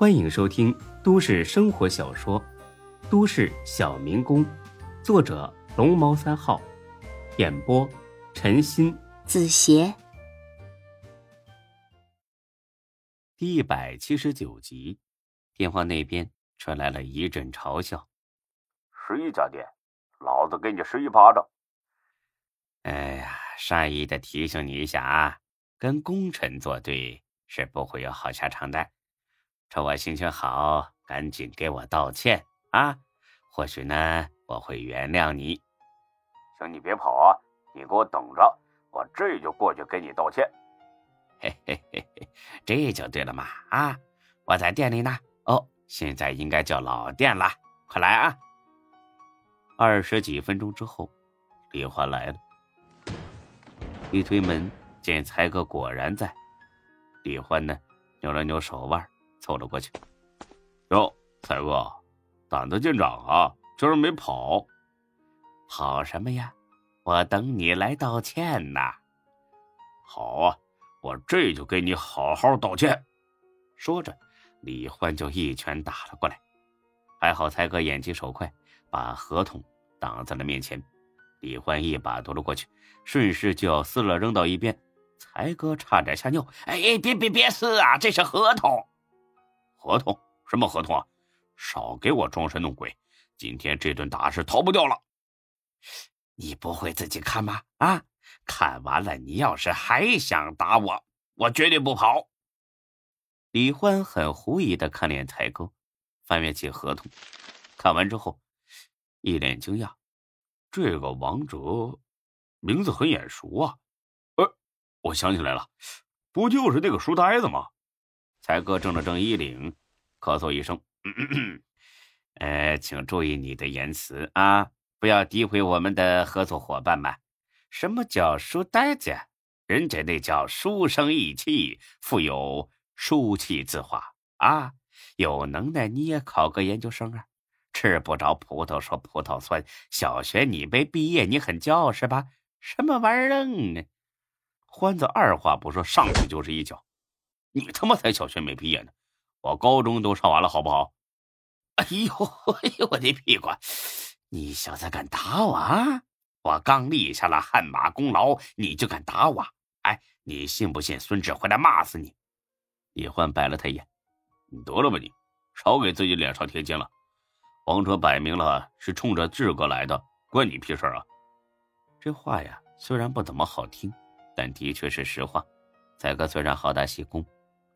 欢迎收听都市生活小说《都市小民工》，作者龙猫三号，演播陈鑫、子邪，第一百七十九集。电话那边传来了一阵嘲笑：“十一家店，老子给你十一巴掌！”哎呀，善意的提醒你一下啊，跟功臣作对是不会有好下场的。趁我心情好，赶紧给我道歉啊！或许呢，我会原谅你。行，你别跑啊，你给我等着，我这就过去给你道歉。嘿嘿嘿嘿，这就对了嘛！啊，我在店里呢。哦，现在应该叫老店了，快来啊！二十几分钟之后，李欢来了。一推门，见才哥果然在。李欢呢，扭了扭手腕。凑了过去，哟，才哥，胆子见长啊！居然没跑，跑什么呀？我等你来道歉呢。好啊，我这就给你好好道歉。说着，李欢就一拳打了过来。还好才哥眼疾手快，把合同挡在了面前。李欢一把夺了过去，顺势就要撕了扔到一边。才哥差点吓尿：“哎，别别别撕啊！这是合同。”合同？什么合同啊？少给我装神弄鬼！今天这顿打是逃不掉了。你不会自己看吗？啊，看完了，你要是还想打我，我绝对不跑。李欢很狐疑的看脸才哥，翻阅起合同，看完之后，一脸惊讶：这个王哲名字很眼熟啊！呃，我想起来了，不就是那个书呆子吗？才哥正了正衣领，咳嗽一声：“呃，请注意你的言辞啊，不要诋毁我们的合作伙伴们。什么叫书呆子？人家那叫书生意气，富有书气之话啊！有能耐你也考个研究生啊！吃不着葡萄说葡萄酸，小学你没毕业，你很骄傲是吧？什么玩意儿呢？欢子二话不说，上去就是一脚。”你他妈才小学没毕业呢，我高中都上完了，好不好？哎呦，哎呦，我的屁股！你小子敢打我啊？我刚立下了汗马功劳，你就敢打我？哎，你信不信孙志回来骂死你？李焕白了他一眼：“你得了吧你，少给自己脸上贴金了。王哲摆明了是冲着志哥来的，关你屁事啊！”这话呀，虽然不怎么好听，但的确是实话。才哥虽然好大喜功。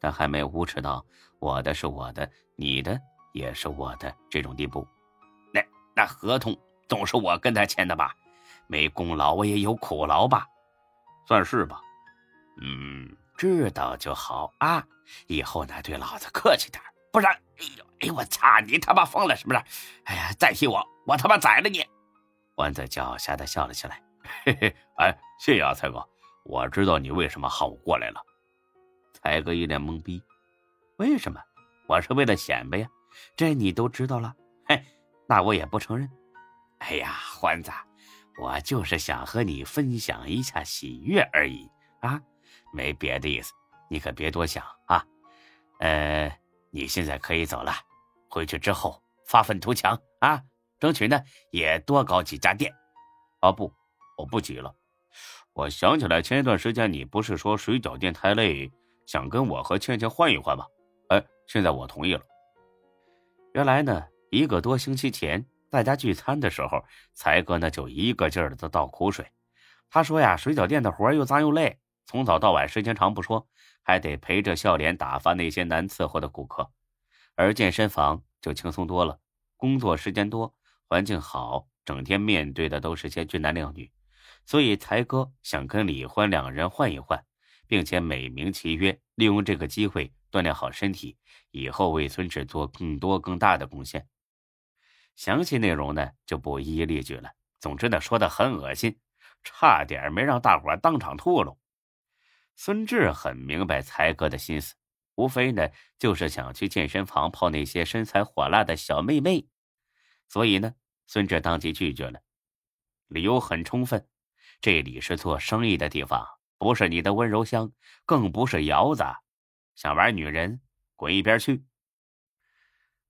但还没无耻到我的是我的，你的也是我的这种地步。那那合同总是我跟他签的吧？没功劳我也有苦劳吧？算是吧。嗯，知道就好啊。以后呢，对老子客气点，不然，哎呦，哎我操，你他妈疯了是不是？哎呀，再提我，我他妈宰了你！弯子狡黠的笑了起来。嘿嘿，哎，谢谢啊，蔡哥，我知道你为什么喊我过来了。才哥一脸懵逼，为什么？我是为了显摆呀，这你都知道了。嘿，那我也不承认。哎呀，欢子，我就是想和你分享一下喜悦而已啊，没别的意思，你可别多想啊。呃，你现在可以走了，回去之后发愤图强啊，争取呢也多搞几家店。啊不，我不急了。我想起来前一段时间你不是说水饺店太累？想跟我和倩倩换一换吧？哎，现在我同意了。原来呢，一个多星期前大家聚餐的时候，才哥呢就一个劲儿的倒苦水。他说呀，水饺店的活又脏又累，从早到晚时间长不说，还得陪着笑脸打发那些难伺候的顾客。而健身房就轻松多了，工作时间多，环境好，整天面对的都是些俊男靓女，所以才哥想跟李欢两人换一换。并且美名其曰，利用这个机会锻炼好身体，以后为孙志做更多更大的贡献。详细内容呢，就不一一列举了。总之呢，说的很恶心，差点没让大伙当场吐了。孙志很明白才哥的心思，无非呢就是想去健身房泡那些身材火辣的小妹妹，所以呢，孙志当即拒绝了。理由很充分，这里是做生意的地方。不是你的温柔乡，更不是窑子，想玩女人，滚一边去！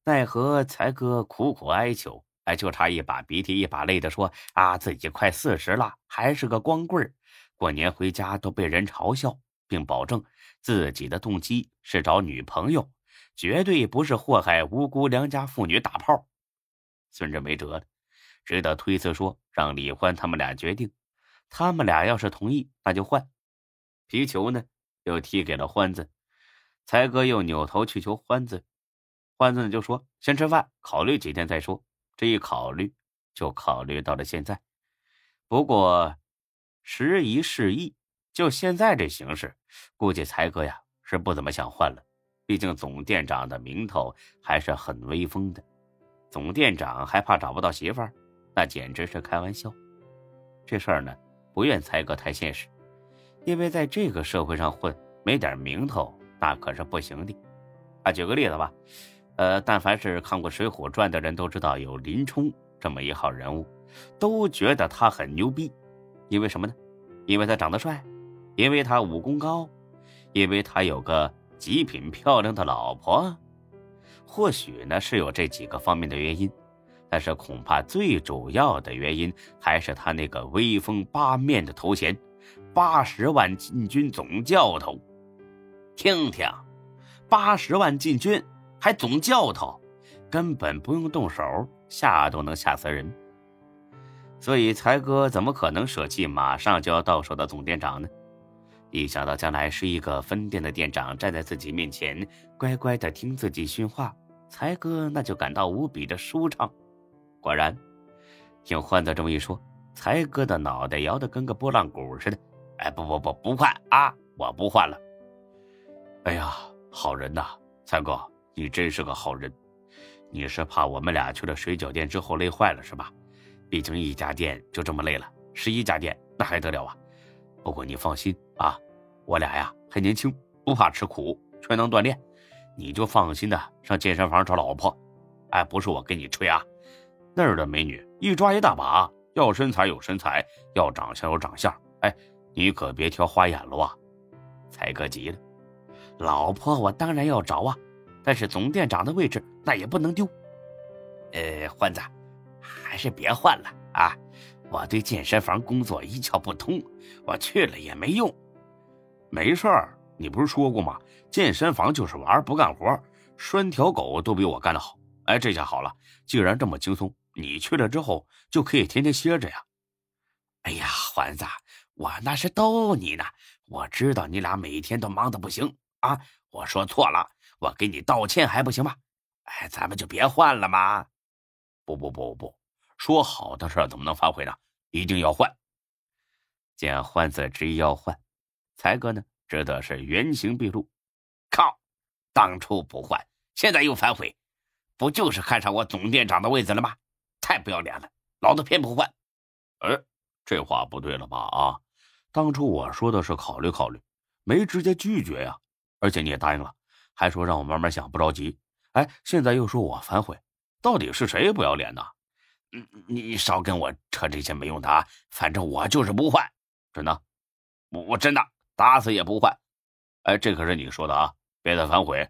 奈何才哥苦苦哀求，哎，就差一把鼻涕一把泪的说啊，自己快四十了，还是个光棍过年回家都被人嘲笑，并保证自己的动机是找女朋友，绝对不是祸害无辜良家妇女打炮。孙志没辙了，只得推辞说让李欢他们俩决定，他们俩要是同意，那就换。皮球呢，又踢给了欢子。才哥又扭头去求欢子，欢子就说：“先吃饭，考虑几天再说。”这一考虑，就考虑到了现在。不过，时移世易，就现在这形势，估计才哥呀是不怎么想换了。毕竟总店长的名头还是很威风的，总店长还怕找不到媳妇儿，那简直是开玩笑。这事儿呢，不愿才哥太现实，因为在这个社会上混，没点名头。那可是不行的，啊，举个例子吧，呃，但凡是看过《水浒传》的人都知道有林冲这么一号人物，都觉得他很牛逼，因为什么呢？因为他长得帅，因为他武功高，因为他有个极品漂亮的老婆。或许呢是有这几个方面的原因，但是恐怕最主要的原因还是他那个威风八面的头衔——八十万禁军总教头。听听，八十万禁军还总教头，根本不用动手，吓都能吓死人。所以才哥怎么可能舍弃马上就要到手的总店长呢？一想到将来是一个分店的店长站在自己面前，乖乖的听自己训话，才哥那就感到无比的舒畅。果然，听欢子这么一说，才哥的脑袋摇得跟个拨浪鼓似的。哎，不不不，不换啊！我不换了。哎呀，好人呐，三哥，你真是个好人。你是怕我们俩去了水饺店之后累坏了是吧？毕竟一家店就这么累了，十一家店那还得了啊？不过你放心啊，我俩呀还年轻，不怕吃苦，全能锻炼。你就放心的上健身房找老婆。哎，不是我跟你吹啊，那儿的美女一抓一大把，要身材有身材，要长相有长相。哎，你可别挑花眼了啊！才哥急了。老婆，我当然要找啊，但是总店长的位置那也不能丢。呃，欢子，还是别换了啊！我对健身房工作一窍不通，我去了也没用。没事儿，你不是说过吗？健身房就是玩，不干活，拴条狗都比我干得好。哎，这下好了，既然这么轻松，你去了之后就可以天天歇着呀。哎呀，欢子，我那是逗你呢。我知道你俩每天都忙得不行。啊！我说错了，我给你道歉还不行吗？哎，咱们就别换了嘛！不不不不，说好的事怎么能反悔呢？一定要换！见欢子执意要换，才哥呢只得是原形毕露。靠！当初不换，现在又反悔，不就是看上我总店长的位子了吗？太不要脸了！老子偏不换！哎，这话不对了吧？啊！当初我说的是考虑考虑，没直接拒绝呀。而且你也答应了，还说让我慢慢想，不着急。哎，现在又说我反悔，到底是谁不要脸呢？嗯，你少跟我扯这些没用的啊！反正我就是不换，真的，我我真的打死也不换。哎，这可是你说的啊，别再反悔。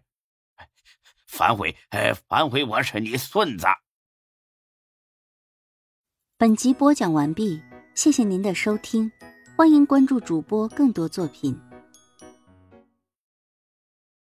反悔？哎，反悔！我是你孙子。本集播讲完毕，谢谢您的收听，欢迎关注主播更多作品。